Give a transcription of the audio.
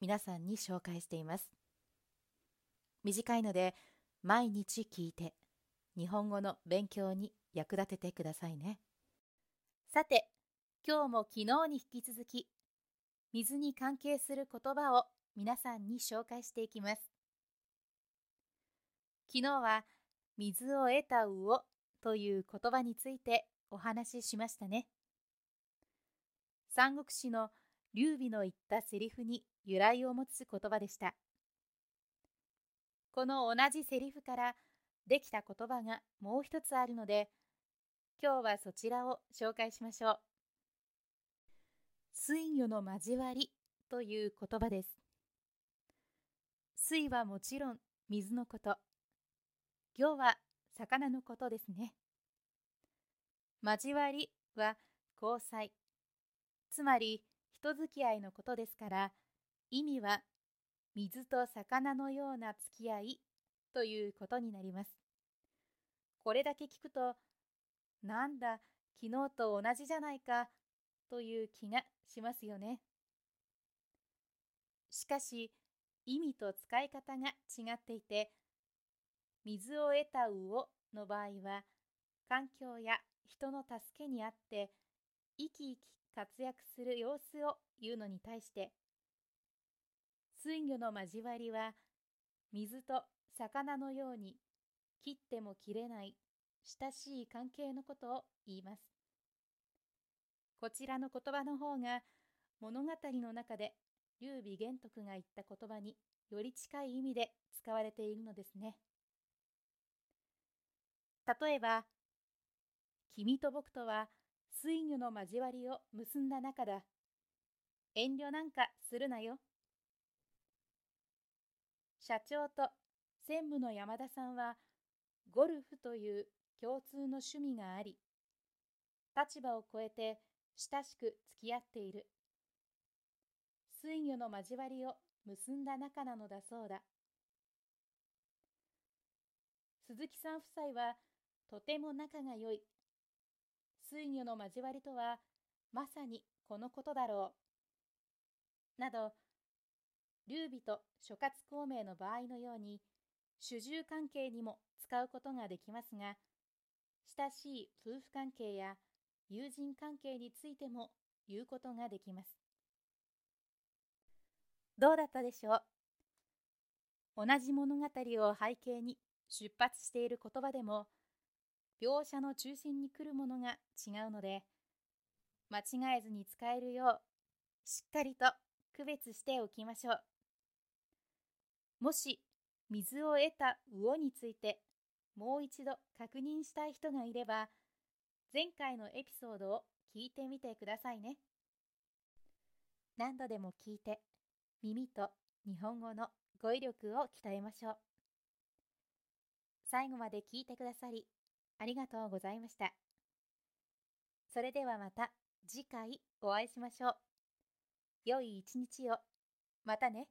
皆さんに紹介しています。短いので毎日聞いて日本語の勉強に役立ててくださいね。さて、今日も昨日に引き続き水に関係する言葉を皆さんに紹介していきます。昨日は水を得た魚という言葉についてお話ししましたね。三国志の劉備の言ったセリフに由来を持つ言葉でした。この同じセリフからできた言葉がもう一つあるので、今日はそちらを紹介しましょう。水魚の交わりという言葉です。水はもちろん水のこと。魚は魚のことですね。交わりは交際。つまり人付き合いのことですから意味は水と魚のような付き合いということになります。これだけ聞くとなんだ昨日と同じじゃないかという気がしますよね。しかし意味と使い方が違っていて水を得た魚の場合は環境や人の助けにあって生き生き活躍する様子を言うのに対して水魚の交わりは水と魚のように切っても切れない親しい関係のことを言います。こちらの言葉の方が物語の中で劉備玄徳が言った言葉により近い意味で使われているのですね。例えば、君と僕とは水魚の交わりを結んだ仲だ。遠慮なんかするなよ。社長と専務の山田さんはゴルフという共通の趣味があり、立場を超えて親しく付き合っている。水魚の交わりを結んだ仲なのだそうだ。鈴木さん夫妻はとても仲が良い水魚の交わりとはまさにこのことだろう。など、劉備と諸葛孔明の場合のように主従関係にも使うことができますが、親しい夫婦関係や友人関係についても言うことができます。どうだったでしょう？同じ物語を背景に出発している言葉でも描写の中心に来るものが違うので、間違えずに使えるよう、しっかりと区別しておきましょう。もし、水を得た魚について、もう一度確認したい人がいれば、前回のエピソードを聞いてみてくださいね。何度でも聞いて、耳と日本語の語彙力を鍛えましょう。最後まで聞いてくださり、ありがとうございました。それではまた次回お会いしましょう。良い一日を。またね。